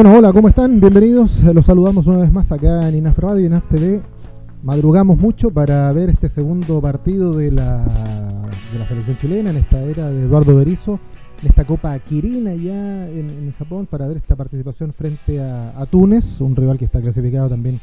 Bueno, hola, ¿cómo están? Bienvenidos. Los saludamos una vez más acá en INAF Radio INAF TV. Madrugamos mucho para ver este segundo partido de la, de la selección chilena en esta era de Eduardo Berizzo, en esta Copa Kirin allá en, Japón, para ver esta participación frente a, a, Túnez, un rival que está clasificado también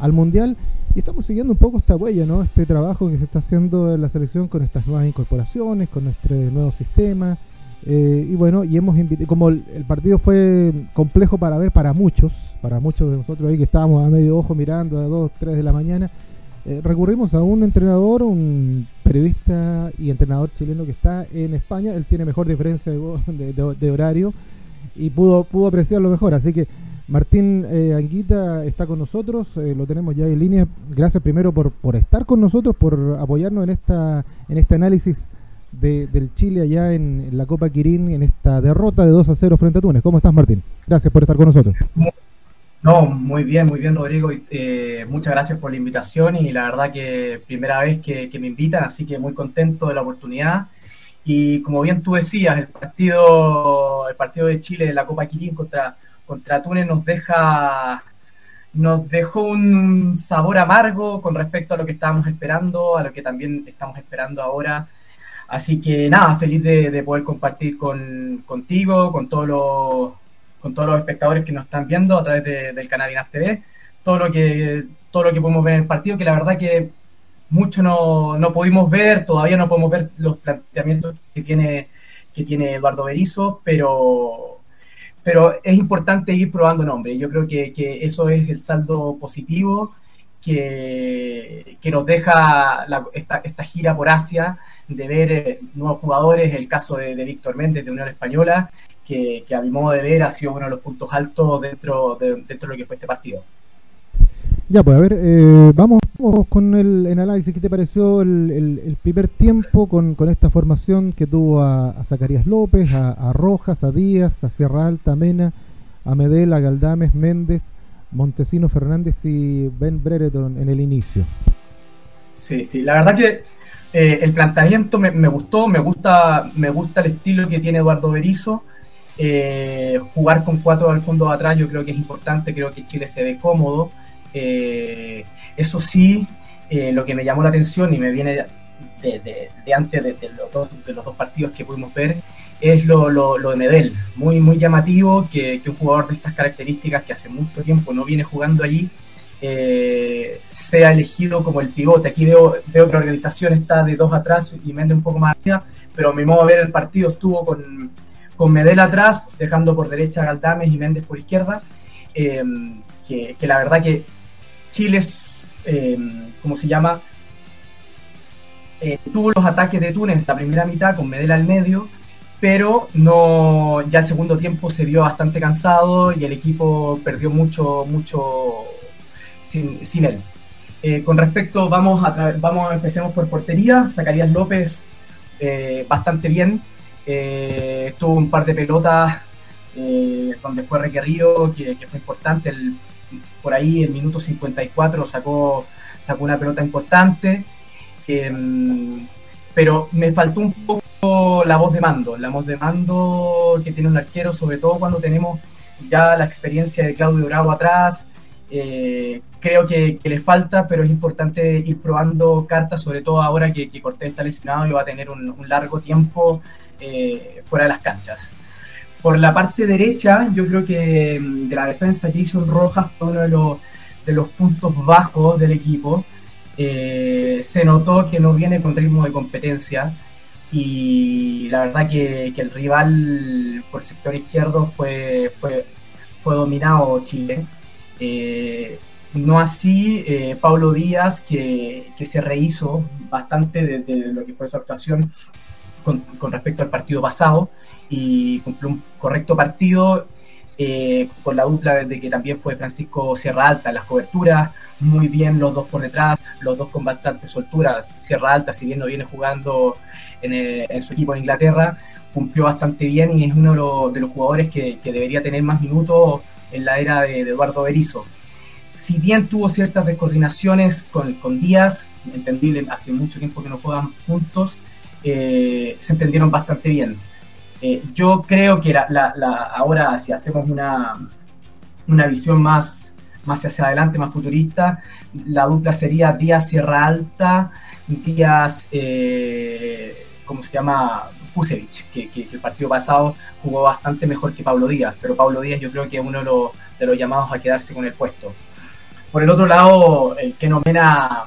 al Mundial. Y estamos siguiendo un poco esta huella, ¿no? Este trabajo que se está haciendo en la selección con estas nuevas incorporaciones, con nuestro nuevo sistema eh, y bueno, y hemos invitado, como el, partido fue complejo para ver para muchos, para muchos de nosotros ahí que estábamos a medio ojo mirando a 2, 3 de la mañana, eh, recurrimos a un entrenador, un periodista y entrenador chileno que está en España, él tiene mejor diferencia de, horario y pudo, pudo apreciarlo mejor, así que Martín eh, Anguita está con nosotros, lo tenemos ya en línea, gracias primero por, por estar con nosotros, por apoyarnos en, esta, en este análisis del Chile allá en, la Copa Quirín en esta derrota de 2 a 0 frente a Túnez. ¿Cómo estás, Martín? Gracias por estar con nosotros. No, muy bien, muy bien, Rodrigo. Eh, muchas gracias por la invitación y la verdad que primera vez que, me invitan, así que muy contento de la oportunidad. Y como bien tú decías, el partido, el partido de Chile de la Copa Quirín contra, contra Túnez nos deja nos dejó un sabor amargo con respecto a lo que estábamos esperando, a lo que también estamos esperando ahora Así que nada, feliz de, poder compartir con, contigo, con todos los con todos los espectadores que nos están viendo a través del canal INAF TV, todo lo que todo lo que podemos ver en el partido, que la verdad que mucho no, no pudimos ver, todavía no podemos ver los planteamientos que tiene, que tiene Eduardo Berizzo, pero, pero es importante ir probando nombres. Yo creo que, que eso es el saldo positivo que, nos deja esta, esta gira por Asia de ver eh, nuevos jugadores, el caso de, Víctor Méndez de Unión Española, que, a mi modo de ver ha sido uno de los puntos altos dentro de, dentro de lo que fue este partido. Ya, pues a ver, eh, vamos, con el, análisis. ¿Qué te pareció el, primer tiempo con, esta formación que tuvo a, Zacarías López, a, Rojas, a Díaz, a Sierra Alta, a Mena, a Medela, a Galdames, Méndez, Montesino Fernández y Ben Brereton en el inicio? Sí, sí, la verdad que eh, el planteamiento me, gustó, me gusta, me gusta el estilo que tiene Eduardo Berizzo. Eh, jugar con cuatro al fondo de atrás yo creo que es importante, creo que Chile se ve cómodo. Eh, eso sí, lo que me llamó la atención y me viene de, antes de, los dos, de, los dos, partidos que pudimos ver es lo, de Medel. Muy, muy llamativo que, que un jugador de estas características que hace mucho tiempo no viene jugando allí eh, sea elegido como el pivote. Aquí veo, veo que la organización está de dos atrás y Méndez un poco más arriba, pero a mi modo de ver el partido estuvo con, con Medel atrás, dejando por derecha a Galdames y Méndez por izquierda, eh, que, la verdad que Chile, eh, ¿cómo se llama? Eh, tuvo los ataques de Túnez la primera mitad con Medel al medio, pero no ya el segundo tiempo se vio bastante cansado y el equipo perdió mucho, mucho sin, él. Eh, con respecto, vamos vamos empecemos por portería. Zacarías López, eh, bastante bien. Eh, tuvo un par de pelotas donde fue requerido, que, fue importante. por ahí, en minuto 54, sacó, sacó una pelota importante. Em, pero me faltó un poco la voz de mando, la voz de mando que tiene un arquero, sobre todo cuando tenemos ya la experiencia de Claudio Bravo atrás, eh, creo que, le falta, pero es importante ir probando cartas, sobre todo ahora que, Cortés está lesionado y va a tener un, largo tiempo eh, fuera de las canchas. Por la parte derecha, yo creo que mm, de la defensa Jason Rojas fue uno de los, de los puntos bajos del equipo. Eh, se notó que no viene con ritmo de competencia y la verdad que, el rival por sector izquierdo fue, fue, dominado Chile. Eh, no así eh, Pablo Díaz, que, se rehizo bastante de, lo que fue su actuación con, respecto al partido pasado y cumplió un correcto partido eh, con la dupla de que también fue Francisco Sierra Alta las coberturas, muy bien los dos por detrás, los dos con bastante solturas. Sierra Alta, si bien no viene jugando en, su equipo en Inglaterra, cumplió bastante bien y es uno de los, jugadores que, que debería tener más minutos en la era de, Eduardo Berizzo. Si bien tuvo ciertas descoordinaciones con, con Díaz, entendible, hace mucho tiempo que no juegan juntos, eh, se entendieron bastante bien. Eh, yo creo que ahora si hacemos una, una visión más, más hacia adelante, más futurista, la dupla sería Díaz Sierra Alta, Díaz, eh, ¿cómo se llama? Kusevich, que, el partido pasado jugó bastante mejor que Pablo Díaz, pero Pablo Díaz yo creo que es uno de los, llamados a quedarse con el puesto. Por el otro lado, el que Mena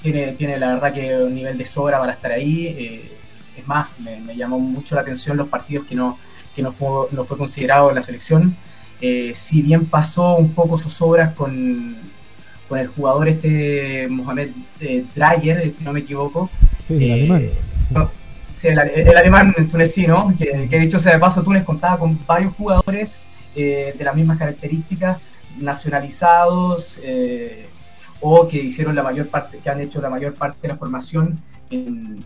tiene, tiene la verdad que un nivel de sobra para estar ahí. Eh, es más, me, llamó mucho la atención los partidos que no, que no, fue, no fue considerado en la selección. Eh, si bien pasó un poco sus obras con, con el jugador este Mohamed eh, Dreyer, si no me equivoco. Sí, el alemán. sí, el, alemán tunecino, que, que dicho sea de paso, Túnez contaba con varios jugadores de las mismas características, nacionalizados, o que hicieron la mayor parte, que han hecho la mayor parte de la formación en,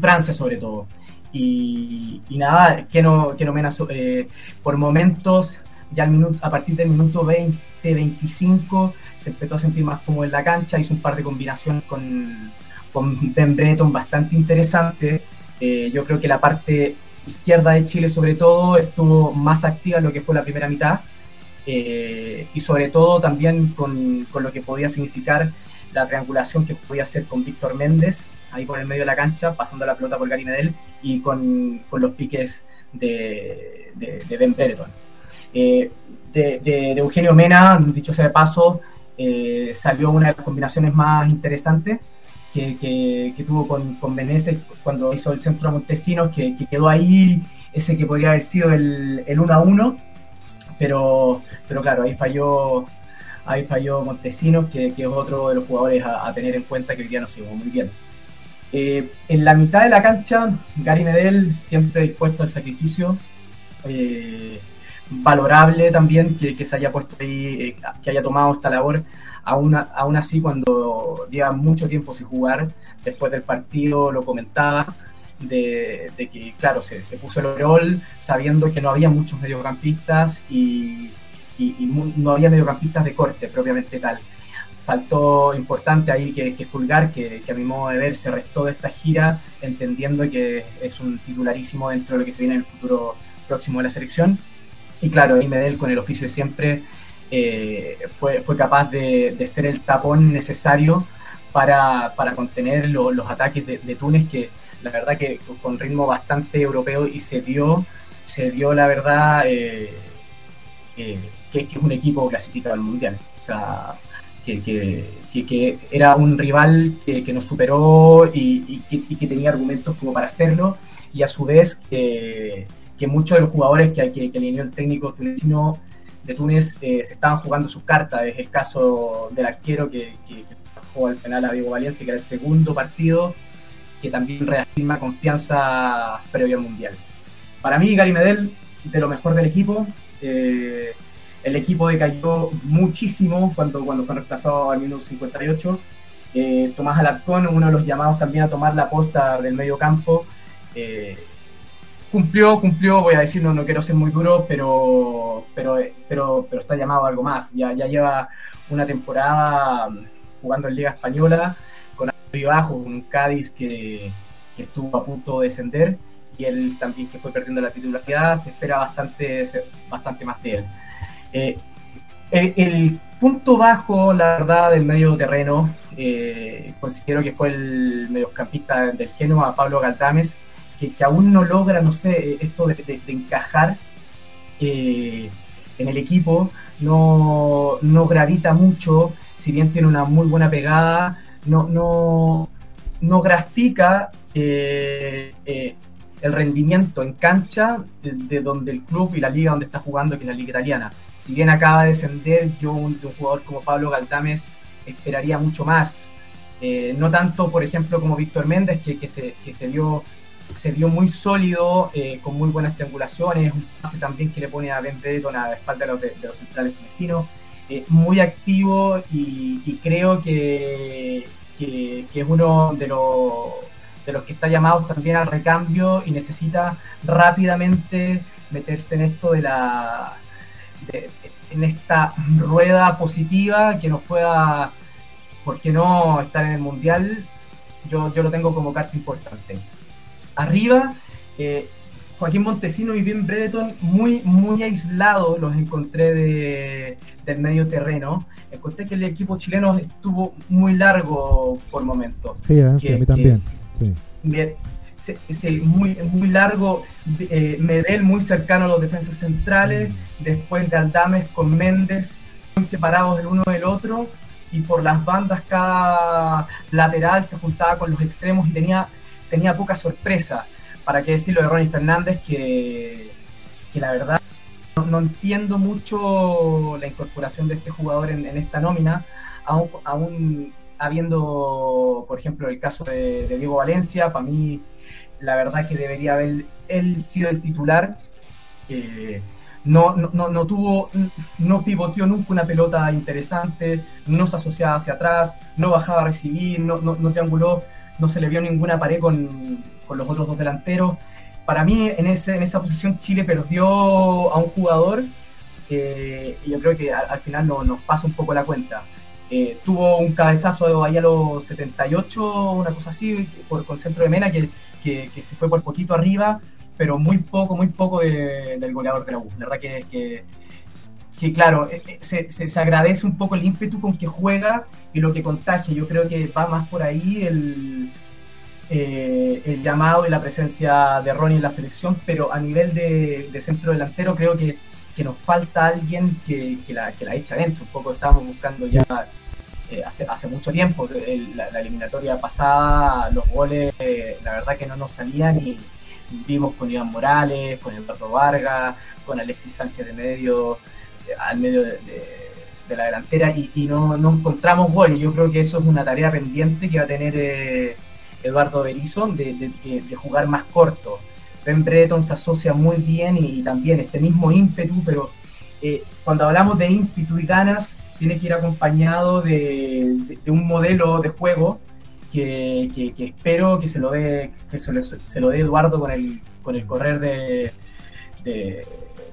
Francia sobre todo. Y, nada, que no, que no menos, eh, por momentos, ya al minuto, a partir del minuto 20, 25, se empezó a sentir más como en la cancha, hizo un par de combinaciones con, con Ben Breton bastante interesante. Eh, yo creo que la parte izquierda de Chile sobre todo estuvo más activa en lo que fue la primera mitad eh, y sobre todo también con, con, lo que podía significar la triangulación que podía hacer con Víctor Méndez, ahí por el medio de la cancha, pasando la pelota por Gary Medel y con, con los piques de, de, Ben Brereton. Eh, de, Eugenio Mena, dicho sea de paso, eh, salió una de las combinaciones más interesantes que, que, tuvo con, con cuando hizo el centro a Montesinos, que, que, quedó ahí ese que podría haber sido el, el 1 a 1 pero, pero claro, ahí falló, ahí falló Montesinos, que, es otro de los jugadores a, tener en cuenta que hoy día no se muy bien. Eh, en la mitad de la cancha, Gary Medel siempre dispuesto al sacrificio, eh, valorable también que, se haya puesto ahí, eh, que haya tomado esta labor, aún, aún así cuando lleva mucho tiempo sin jugar, después del partido lo comentaba, de, que, claro, se, puso el overall sabiendo que no había muchos mediocampistas y, no había mediocampistas de corte propiamente tal. Faltó importante ahí que, que Pulgar, que, a mi modo de ver se restó de esta gira, entendiendo que es un titularísimo dentro de lo que se viene en el futuro próximo de la selección. Y claro, ahí Medel con el oficio de siempre eh, fue, fue capaz de, ser el tapón necesario para, contener los ataques de, de Túnez que la verdad que con ritmo bastante europeo y se dio, se dio la verdad eh, eh, que, es un equipo clasificado al mundial. O sea, que, que, era un rival que, nos superó y, que, tenía argumentos como para hacerlo, y a su vez que, muchos de los jugadores que, que, alineó el técnico tunecino de Túnez eh, se estaban jugando sus cartas. Es el caso del arquero que, jugó al penal a Diego Valencia, que era el segundo partido que también reafirma confianza previo al Mundial. Para mí, Gary Medel, de lo mejor del equipo. Eh, el equipo decayó muchísimo cuando, cuando fue reemplazado al minuto 58. Eh, Tomás Alarcón, uno de los llamados también a tomar la posta del medio campo, eh, cumplió, cumplió, voy a decir, no, no quiero ser muy duro, pero, pero, pero, pero está llamado a algo más. Ya, ya lleva una temporada jugando en Liga Española, y bajo, un Cádiz que, estuvo a punto de descender y él también que fue perdiendo la titularidad, se espera bastante, bastante más de él. Eh, el, punto bajo, la verdad, del medio terreno, eh, considero que fue el mediocampista del Genoa, Pablo Galdames, que, aún no logra, no sé, esto de, encajar eh, en el equipo, no, no gravita mucho, si bien tiene una muy buena pegada, no, no, grafica eh, eh, el rendimiento en cancha de, donde el club y la liga donde está jugando, que es la liga italiana. Si bien acaba de descender, yo un, un jugador como Pablo Galdames esperaría mucho más. Eh, no tanto, por ejemplo, como Víctor Méndez, que, se, que se, vio, se vio muy sólido, con muy buenas triangulaciones, un pase también que le pone a Ben Breton a la espalda de los, de, los centrales vecinos muy activo y creo que, que, es uno de, de los que está llamado también al recambio y necesita rápidamente meterse en esto de la en esta rueda positiva que nos pueda, ¿por qué no estar en el mundial? Yo, yo lo tengo como carta importante. Arriba, eh, Joaquín Montesino y Ben Breton muy, muy aislados los encontré de, del medio terreno. Encontré que el equipo chileno estuvo muy largo por momentos. Sí, eh, a mí también. sí. Muy, muy largo, eh, Medel muy cercano a los defensas centrales, mm. después de Aldames con Méndez, muy separados el uno del otro, y por las bandas cada lateral se juntaba con los extremos y tenía, tenía poca sorpresa para qué decirlo de Ronnie Fernández, que, la verdad no, entiendo mucho la incorporación de este jugador en, esta nómina, aún, habiendo, por ejemplo, el caso de, Diego Valencia, para mí la verdad que debería haber él sido el titular. no, no, tuvo, no pivoteó nunca una pelota interesante, no se asociaba hacia atrás, no bajaba a recibir, no, no trianguló, no se le vio ninguna pared con, con los otros dos delanteros. Para mí, en, ese, en esa posición, Chile perdió a un jugador eh, y yo creo que al, final no, nos pasa un poco la cuenta. Eh, tuvo un cabezazo ahí a los 78, una cosa así, por, con centro de Mena, que, que, se fue por poquito arriba, pero muy poco, muy poco del goleador de la U. La verdad que, que, claro, eh, se, se, se, agradece un poco el ímpetu con que juega y lo que contagia. Yo creo que va más por ahí el, eh, el llamado y la presencia de Ronnie en la selección, pero a nivel de, centro delantero creo que, nos falta alguien que, la, que la echa adentro. Un poco estamos buscando ya eh, hace, hace mucho tiempo, la, eliminatoria pasada, los goles, la verdad que no nos salían y vimos con Iván Morales, con Eduardo Vargas, con Alexis Sánchez de medio, eh, al medio de, la delantera y, no, no, encontramos gol. Yo creo que eso es una tarea pendiente que va a tener Eduardo Berizzo de, jugar más corto. Ben Breton se asocia muy bien y, también este mismo ímpetu, pero eh, cuando hablamos de ímpetu y ganas, tiene que ir acompañado de, un modelo de juego que, espero que se lo dé, que se lo, dé Eduardo con el, con el correr de,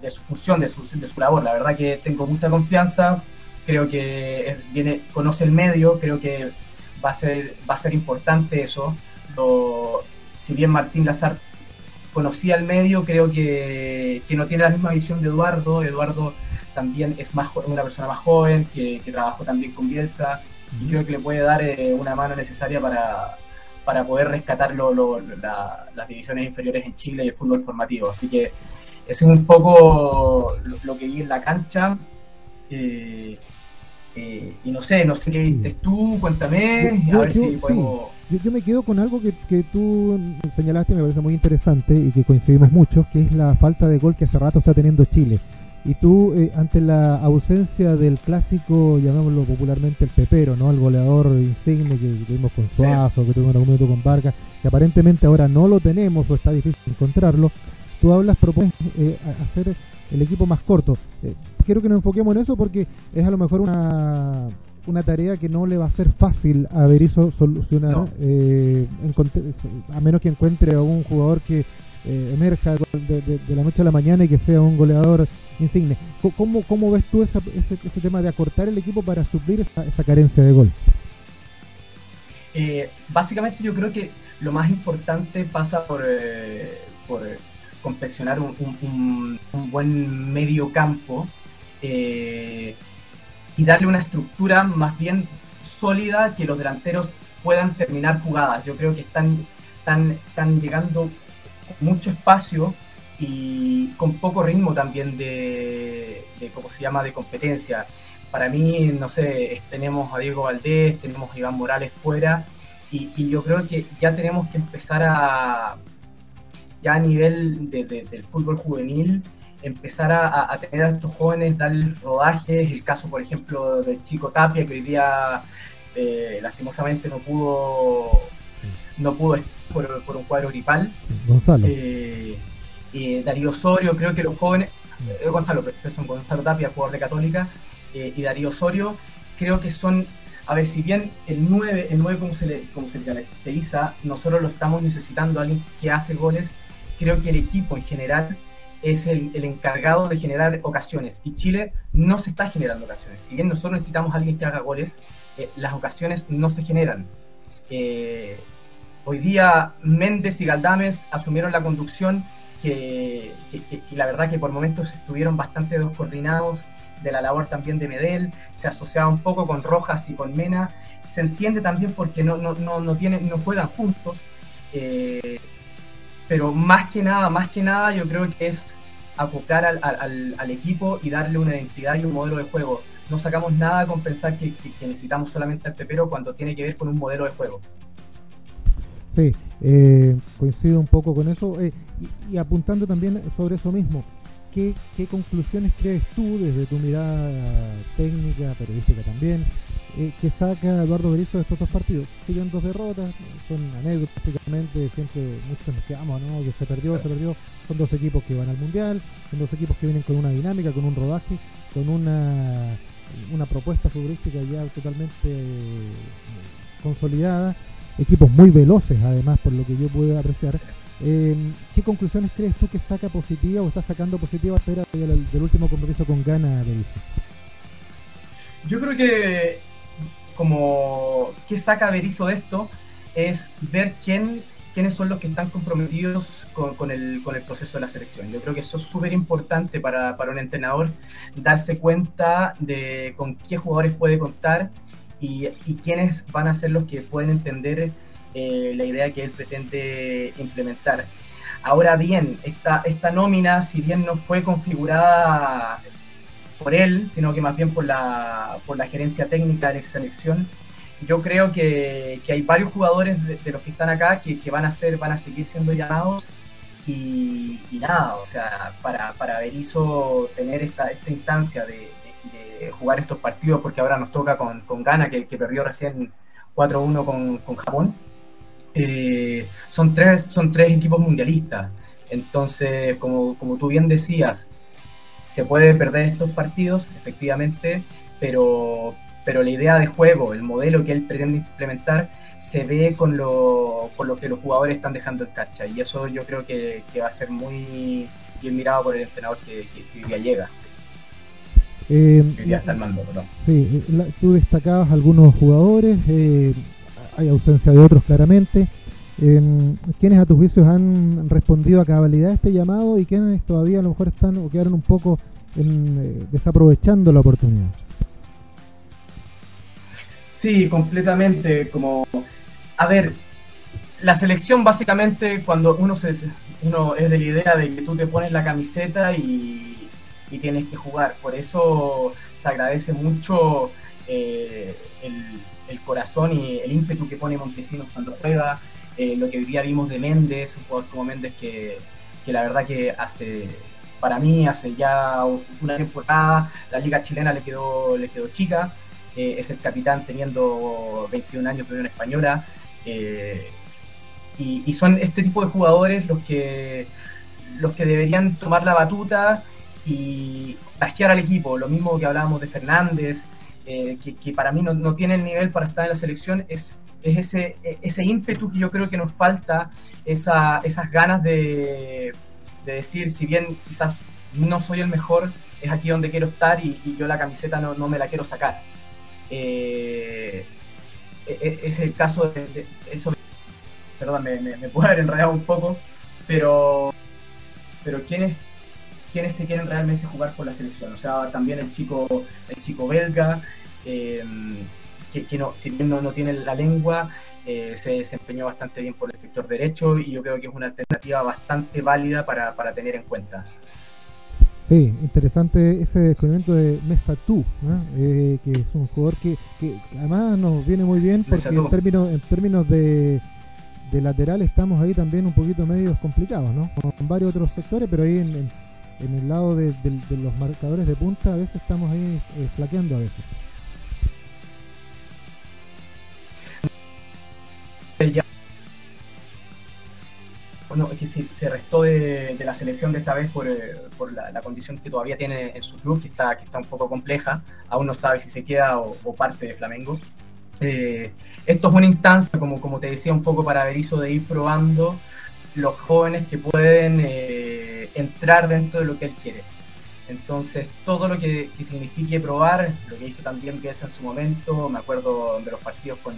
su función, de su, de su labor. La verdad que tengo mucha confianza, creo que viene, conoce el medio, creo que va a ser, va a ser importante eso. si bien Martín Lazar conocía el medio, creo que, no tiene la misma visión de Eduardo. Eduardo también es más una persona más joven, que, trabajó también con Bielsa, y creo que le puede dar eh, una mano necesaria para, para poder rescatar las divisiones inferiores en Chile y el fútbol formativo. Así que es un poco lo, que vi en la cancha. Eh, eh, y no sé, no sé qué viste tú, cuéntame, yo, a ver si podemos... Yo, me quedo con algo que, que tú señalaste, me parece muy interesante y que coincidimos muchos, que es la falta de gol que hace rato está teniendo Chile. Y tú, eh, ante la ausencia del clásico, llamémoslo popularmente el pepero, ¿no? El goleador insigne que tuvimos con Suazo, que tuvimos en algún momento con Vargas, que aparentemente ahora no lo tenemos o está difícil encontrarlo. Tú hablas, propones eh, hacer el equipo más corto. Eh, quiero que nos enfoquemos en eso porque es a lo mejor una, una tarea que no le va a ser fácil a Berizzo solucionar, eh, a menos que encuentre a un jugador que eh, emerja de, la noche a la mañana y que sea un goleador insigne. ¿Cómo, cómo ves tú ese, ese, tema de acortar el equipo para suplir esa, carencia de gol? básicamente yo creo que lo más importante pasa por, por confeccionar un, buen medio campo eh, y darle una estructura más bien sólida que los delanteros puedan terminar jugadas. Yo creo que están, están, están llegando mucho espacio y con poco ritmo también de, de, ¿cómo se llama?, de competencia. Para mí, no sé, tenemos a Diego Valdés, tenemos a Iván Morales fuera y yo creo que ya tenemos que empezar a, ya a nivel del fútbol juvenil, empezar a, tener a estos jóvenes, darles rodajes, el caso, por ejemplo, del chico Tapia, que hoy día eh, lastimosamente no pudo no pudo estar por, un cuadro gripal. Gonzalo. Eh, Darío Osorio, creo que los jóvenes, eh, Gonzalo, son Gonzalo Tapia, jugador de Católica, y Darío Osorio, creo que son a ver, si bien el 9, el 9 como se, le, como se le caracteriza, nosotros lo estamos necesitando, alguien que hace goles, creo que el equipo en general es el, encargado de generar ocasiones y Chile no se está generando ocasiones. Si bien nosotros necesitamos a alguien que haga goles, eh, las ocasiones no se generan. Eh, hoy día Méndez y Galdames asumieron la conducción que, la verdad que por momentos estuvieron bastante descoordinados de la labor también de Medel, se asociaba un poco con Rojas y con Mena, se entiende también porque no, no, no, no, tienen, no juegan juntos, eh, pero más que nada, más que nada yo creo que es acocar al, al, equipo y darle una identidad y un modelo de juego. No sacamos nada con pensar que, necesitamos solamente al pepero cuando tiene que ver con un modelo de juego. Sí, eh, coincido un poco con eso. Eh, y, apuntando también sobre eso mismo, ¿qué, conclusiones crees tú desde tu mirada técnica, periodística también, eh, que saca Eduardo Berizzo de estos dos partidos? Siguen dos derrotas, son anécdotas, básicamente, siempre muchos nos quedamos, ¿no? Que se perdió, se perdió. Son dos equipos que van al Mundial, son dos equipos que vienen con una dinámica, con un rodaje, con una, una propuesta futbolística ya totalmente consolidada equipos muy veloces además, por lo que yo puedo apreciar. Em, ¿Qué conclusiones crees tú que saca positiva o está sacando positiva espera del, del último compromiso con Gana Berizzo? Yo creo que como qué saca Berizzo de esto es ver quién, quiénes son los que están comprometidos con, el, con el proceso de la selección. Yo creo que eso es súper importante para, para un entrenador, darse cuenta de con qué jugadores puede contar y, quiénes van a ser los que pueden entender eh, la idea que él pretende implementar. Ahora bien, esta, esta nómina, si bien no fue configurada por él, sino que más bien por la, por la gerencia técnica de la selección, yo creo que, que hay varios jugadores de, los que están acá que, que, van, a ser, van a seguir siendo llamados y, nada, o sea, para, para Berizzo tener esta, esta instancia de, jugar estos partidos, porque ahora nos toca con, con Ghana, que, perdió recién 4-1 con, con, Japón. Eh, son, tres, son tres equipos mundialistas. Entonces, como, como tú bien decías, se puede perder estos partidos, efectivamente, pero, pero la idea de juego, el modelo que él pretende implementar, se ve con lo, con lo que los jugadores están dejando en cancha. Y eso yo creo que, que va a ser muy bien mirado por el entrenador que, que, que llega. Eh, Sí, eh, tú destacabas algunos jugadores, eh, hay ausencia de otros claramente. Eh, ¿Quiénes a tus juicios han respondido a cabalidad este llamado y quiénes todavía a lo mejor están o quedaron un poco en, desaprovechando la oportunidad? Sí, completamente. Como, a ver, la selección básicamente cuando uno se uno es de la idea de que tú te pones la camiseta y y tienes que jugar. Por eso se agradece mucho eh, el, corazón y el ímpetu que pone Montesinos cuando juega, eh, lo que hoy día vimos de Méndez, un jugador como Méndez que, que, la verdad que hace, para mí, hace ya una temporada, la liga chilena le quedó, le quedó chica, eh, es el capitán teniendo 21 años, pero en española. Y, y, son este tipo de jugadores los que, los que deberían tomar la batuta y pajear al equipo. Lo mismo que hablábamos de Fernández, eh, que, para mí no, no, tiene el nivel para estar en la selección, es, es ese, ese ímpetu que yo creo que nos falta, esa, esas ganas de, de, decir, si bien quizás no soy el mejor, es aquí donde quiero estar y, yo la camiseta no, no, me la quiero sacar. Eh, e, e, es el caso de, eso. Perdón, me, puedo haber enredado un poco, pero, pero ¿quién es quienes se quieren realmente jugar por la selección. O sea, también el chico, el chico belga, em, que, no, si bien no, no tiene la lengua, eh, se desempeñó bastante bien por el sector derecho y yo creo que es una alternativa bastante válida para, para tener en cuenta. Sí, interesante ese descubrimiento de Mesa Tú, eh, que es un jugador que, que, además nos viene muy bien porque en términos, en términos de, de lateral estamos ahí también un poquito medios complicados, ¿no? Con varios otros sectores, pero ahí en en el lado de, los marcadores de punta a veces estamos ahí eh, flaqueando a veces. Bueno, es que se, restó de, la selección de esta vez por, eh, por la, condición que todavía tiene en su club, que está, que está un poco compleja. Aún no sabe si se queda o, parte de Flamengo. Eh, esto es una instancia, como, como te decía, un poco para Berizzo de ir probando los jóvenes que pueden eh, entrar dentro de lo que él quiere. Entonces, todo lo que, signifique probar, lo que hizo también Bielsa en su momento, me acuerdo de los partidos con,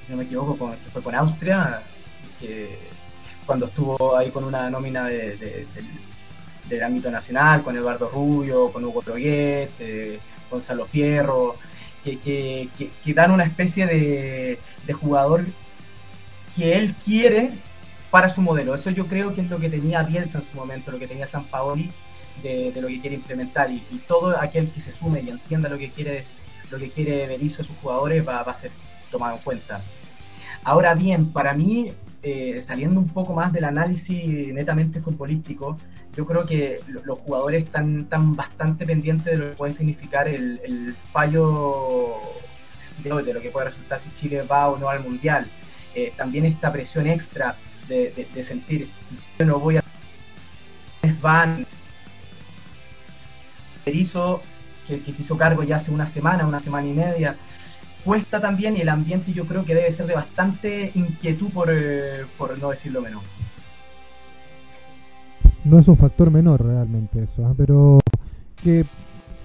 si no me equivoco, con, que fue con Austria, que cuando estuvo ahí con una nómina de, del ámbito nacional, con Eduardo Rubio, con Hugo Troguet, eh, Gonzalo Fierro, que, que, dan una especie de, de jugador que él quiere para su modelo. Eso yo creo que es lo que tenía Bielsa en su momento, lo que tenía San Paoli de, lo que quiere implementar. Y, todo aquel que se sume y entienda lo que quiere, lo que quiere Berizzo a sus jugadores va, a ser tomado en cuenta. Ahora bien, para mí, eh, saliendo un poco más del análisis netamente futbolístico, yo creo que los jugadores están, están bastante pendientes de lo que puede significar el, fallo de, de lo que puede resultar si Chile va o no al Mundial. Eh, también esta presión extra de, sentir, yo no voy a... Van, Berizzo, que, que se hizo cargo ya hace una semana, una semana y media, cuesta también y el ambiente yo creo que debe ser de bastante inquietud por, eh, por no decirlo menos. No es un factor menor realmente eso, ¿ah? pero que,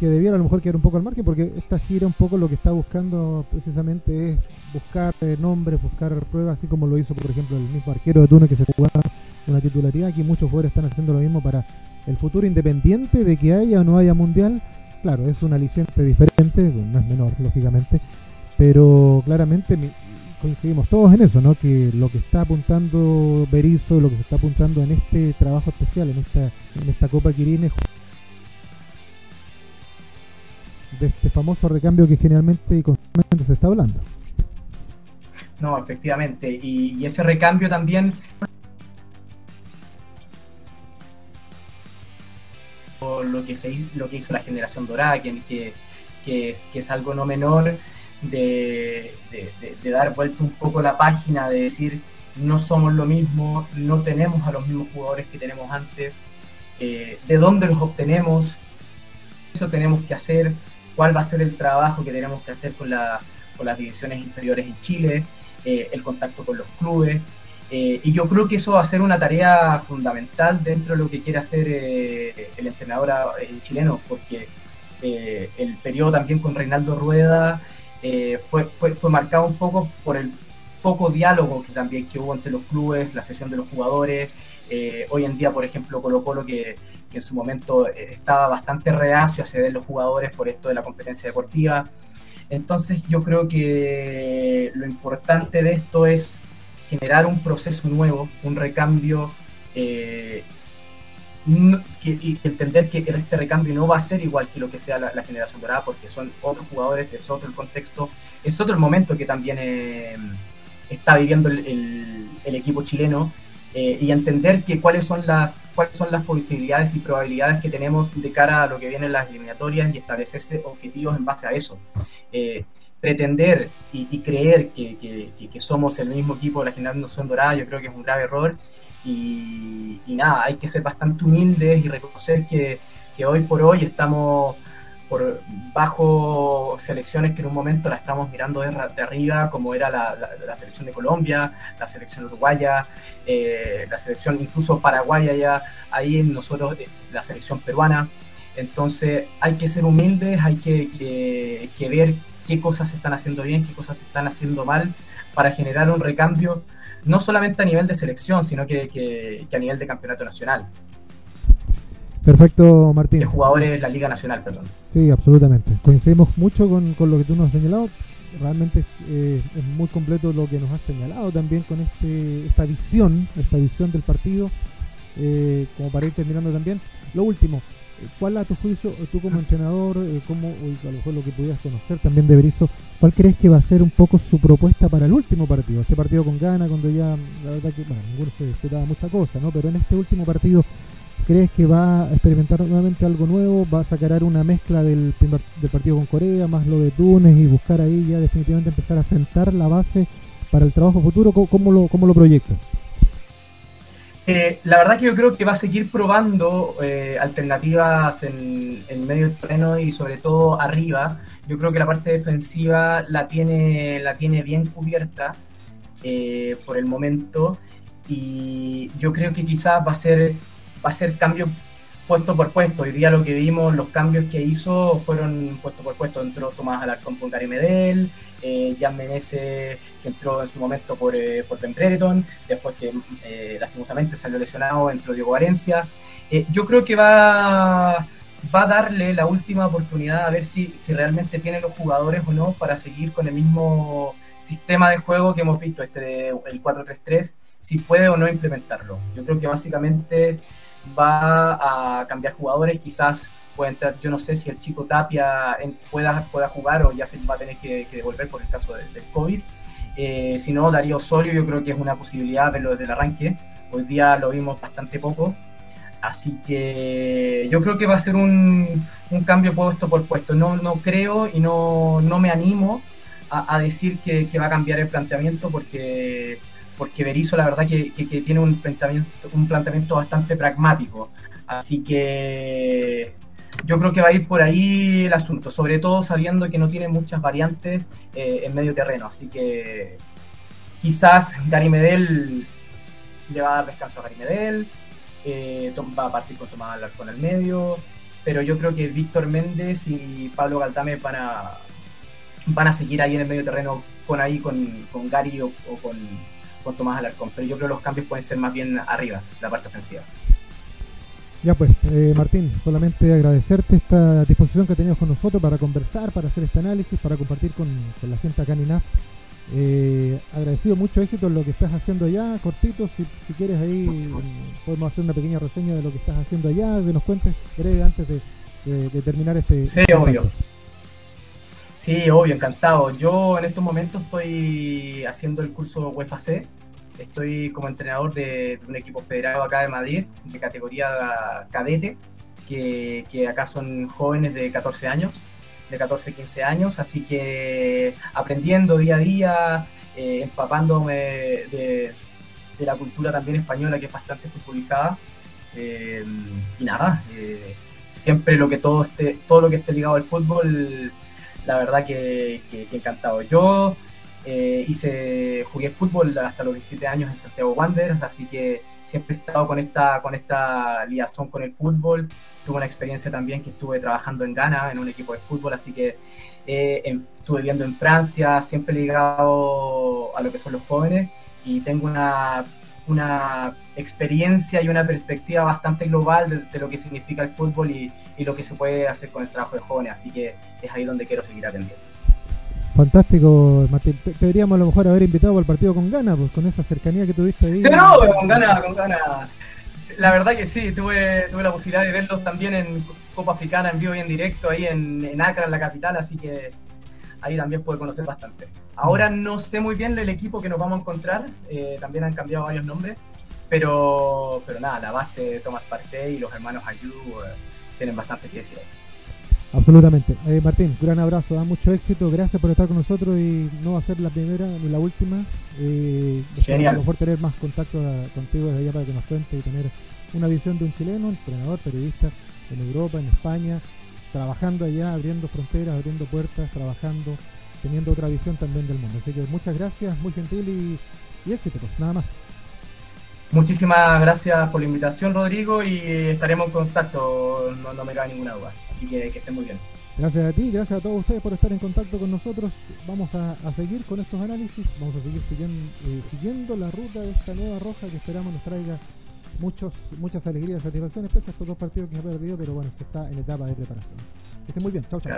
que, debiera a lo mejor quedar un poco al margen porque esta gira un poco lo que está buscando precisamente es buscar eh, nombres, buscar pruebas, así como lo hizo por ejemplo el mismo arquero de Túnez que se jugaba una titularidad. Aquí muchos jugadores están haciendo lo mismo para el futuro independiente de que haya o no haya mundial. Claro, es un aliciente diferente, no es menor, lógicamente, pero claramente coincidimos todos en eso, ¿no? Que lo que está apuntando Berizzo, lo que se está apuntando en este trabajo especial, en esta, en esta Copa Quirine, de este famoso recambio que generalmente y constantemente se está hablando. No, efectivamente. Y, ese recambio también lo que se lo que hizo la generación dorada, que, que, es, que es algo no menor de, dar vuelta un poco la página, de decir no somos lo mismo, no tenemos a los mismos jugadores que tenemos antes, eh, de dónde los obtenemos, eso tenemos que hacer, cuál va a ser el trabajo que tenemos que hacer con, la, con las divisiones inferiores en Chile, eh, el contacto con los clubes. Eh, y yo creo que eso va a ser una tarea fundamental dentro de lo que quiere hacer eh, el entrenador chileno, porque el periodo también con Reinaldo Rueda fue, fue, fue, marcado un poco por el poco diálogo que también que hubo entre los clubes, la sesión de los jugadores. hoy en día, por ejemplo, Colo Colo que, que en su momento estaba bastante reacio a ceder los jugadores por esto de la competencia deportiva. Entonces yo creo que lo importante de esto es generar un proceso nuevo, un recambio eh, y entender que este recambio no va a ser igual que lo que sea la, generación dorada, porque son otros jugadores, es otro el contexto, es otro el momento que también eh, está viviendo el, equipo chileno eh, y entender que cuáles son las cuáles son las posibilidades y probabilidades que tenemos de cara a lo que vienen las eliminatorias y establecerse objetivos en base a eso. Eh, pretender y, creer que, somos el mismo equipo de la generación dorada, yo creo que es un grave error. Y, y nada, hay que ser bastante humildes y reconocer que, hoy por hoy estamos por bajo selecciones que en un momento la estamos mirando de, arriba, como era la, selección de Colombia, la selección uruguaya, eh, la selección incluso paraguaya ya, ahí nosotros, eh, la selección peruana. Entonces hay que ser humildes, hay que, que, ver qué cosas se están haciendo bien, qué cosas se están haciendo mal, para generar un recambio, no solamente a nivel de selección, sino que, que a nivel de campeonato nacional. Perfecto, Martín. De jugadores de la Liga Nacional, perdón. Sí, absolutamente. Coincidimos mucho con, lo que tú nos has señalado. Realmente eh, es muy completo lo que nos has señalado también con este, esta visión, esta visión del partido. Eh, como para ir terminando también. Lo último, eh, ¿cuál a tu juicio, tú como entrenador, como, a lo mejor lo que pudieras conocer también de Berizzo, cuál crees que va a ser un poco su propuesta para el último partido? Este partido con Gana, cuando ya, la verdad que, bueno, ninguno se esperaba mucha cosa, ¿no? Pero en este último partido, ¿Crees que va a experimentar nuevamente algo nuevo? ¿Va a sacar una mezcla del, partido con Corea, más lo de Túnez y buscar ahí ya definitivamente empezar a sentar la base para el trabajo futuro? ¿Cómo, lo, cómo lo proyectas? Eh, la verdad que yo creo que va a seguir probando eh, alternativas en, en, medio del terreno y sobre todo arriba. Yo creo que la parte defensiva la tiene, la tiene bien cubierta eh, por el momento y yo creo que quizás va a ser va a ser cambio, puesto por puesto. Hoy día lo que vimos, los cambios que hizo fueron puesto por puesto. Entró Tomás Alarcón con Gary Medel, eh, Jan Menezes que entró en su momento por, eh, por Ben Brereton, después que eh, lastimosamente salió lesionado, entró Diego Valencia. Eh, yo creo que va, va a darle la última oportunidad a ver si, si realmente tiene los jugadores o no para seguir con el mismo sistema de juego que hemos visto, este el 4-3-3, si puede o no implementarlo. Yo creo que básicamente va a cambiar jugadores, quizás puede entrar, yo no sé si el chico Tapia pueda, pueda jugar o ya se va a tener que, devolver por el caso del COVID. Eh, si no, Darío Osorio yo creo que es una posibilidad verlo desde el arranque. Hoy día lo vimos bastante poco. Así que yo creo que va a ser un, un cambio puesto por puesto. No, no creo y no, no me animo a, decir que, que, va a cambiar el planteamiento porque porque Berizzo la verdad que, tiene un planteamiento, un planteamiento bastante pragmático. Así que yo creo que va a ir por ahí el asunto, sobre todo sabiendo que no tiene muchas variantes eh, en medio terreno. Así que quizás Gary Medel le va a dar descanso a Gary Medel, eh, va a partir con Tomás con el medio, pero yo creo que Víctor Méndez y Pablo Galtame van a, van a seguir ahí en el medio terreno con ahí con, con Gary o con con Tomás Alarcón, pero yo creo que los cambios pueden ser más bien arriba, la parte ofensiva. Ya pues, eh, Martín, solamente agradecerte esta disposición que tenías con nosotros para conversar, para hacer este análisis, para compartir con, con la gente acá en INAF. Eh, agradecido mucho éxito en lo que estás haciendo allá, cortito, si, si quieres ahí podemos hacer una pequeña reseña de lo que estás haciendo allá, que nos cuentes breve antes de, de, de terminar este... Sí, obvio. Sí, obvio, encantado. Yo en estos momentos estoy haciendo el curso UEFA C. Estoy como entrenador de, de, un equipo federado acá de Madrid, de categoría cadete, que, que, acá son jóvenes de 14 años, de 14, 15 años, así que aprendiendo día a día, eh, empapándome de, de, la cultura también española, que es bastante futbolizada. Eh, y nada, eh, siempre lo que todo esté, todo lo que esté ligado al fútbol la verdad que, que, que encantado. Yo eh, hice, jugué fútbol hasta los 17 años en Santiago Wanderers, así que siempre he estado con esta, con esta liazón con el fútbol. Tuve una experiencia también que estuve trabajando en Ghana en un equipo de fútbol, así que eh, en, estuve viviendo en Francia, siempre ligado a lo que son los jóvenes y tengo una, una experiencia y una perspectiva bastante global de, de lo que significa el fútbol y, y, lo que se puede hacer con el trabajo de jóvenes, así que es ahí donde quiero seguir aprendiendo. Fantástico, Martín. Te, deberíamos a lo mejor haber invitado al partido con Gana, pues con esa cercanía que tuviste ahí. Sí, no, con Gana, con Gana. La verdad que sí, tuve, tuve la posibilidad de verlos también en Copa Africana en vivo y en directo ahí en, en Accra, en la capital, así que ahí también pude conocer bastante. Ahora no sé muy bien el equipo que nos vamos a encontrar, eh, también han cambiado varios nombres, pero, pero nada, la base Thomas Partey y los hermanos Ayú eh, tienen bastante que decir ahí. Absolutamente. Eh, Martín, gran abrazo, da mucho éxito, gracias por estar con nosotros y no va a ser la primera ni la última. Eh, a lo mejor tener más contacto a, contigo desde allá para que nos cuente y tener una visión de un chileno, entrenador, periodista en Europa, en España, trabajando allá, abriendo fronteras, abriendo puertas, trabajando, teniendo otra visión también del mundo. Así que muchas gracias, muy gentil y, y éxito, pues, nada más. Muchísimas gracias por la invitación, Rodrigo, y estaremos en contacto, no, no me cabe ninguna duda. Así que que estén muy bien. Gracias a ti, gracias a todos ustedes por estar en contacto con nosotros. Vamos a, a seguir con estos análisis, vamos a seguir siguiendo, eh, siguiendo, la ruta de esta nueva roja que esperamos nos traiga muchos, muchas alegrías y satisfacciones, pese a estos dos partidos que ha perdido, pero bueno, se está en etapa de preparación. Que estén muy bien, chao, chao.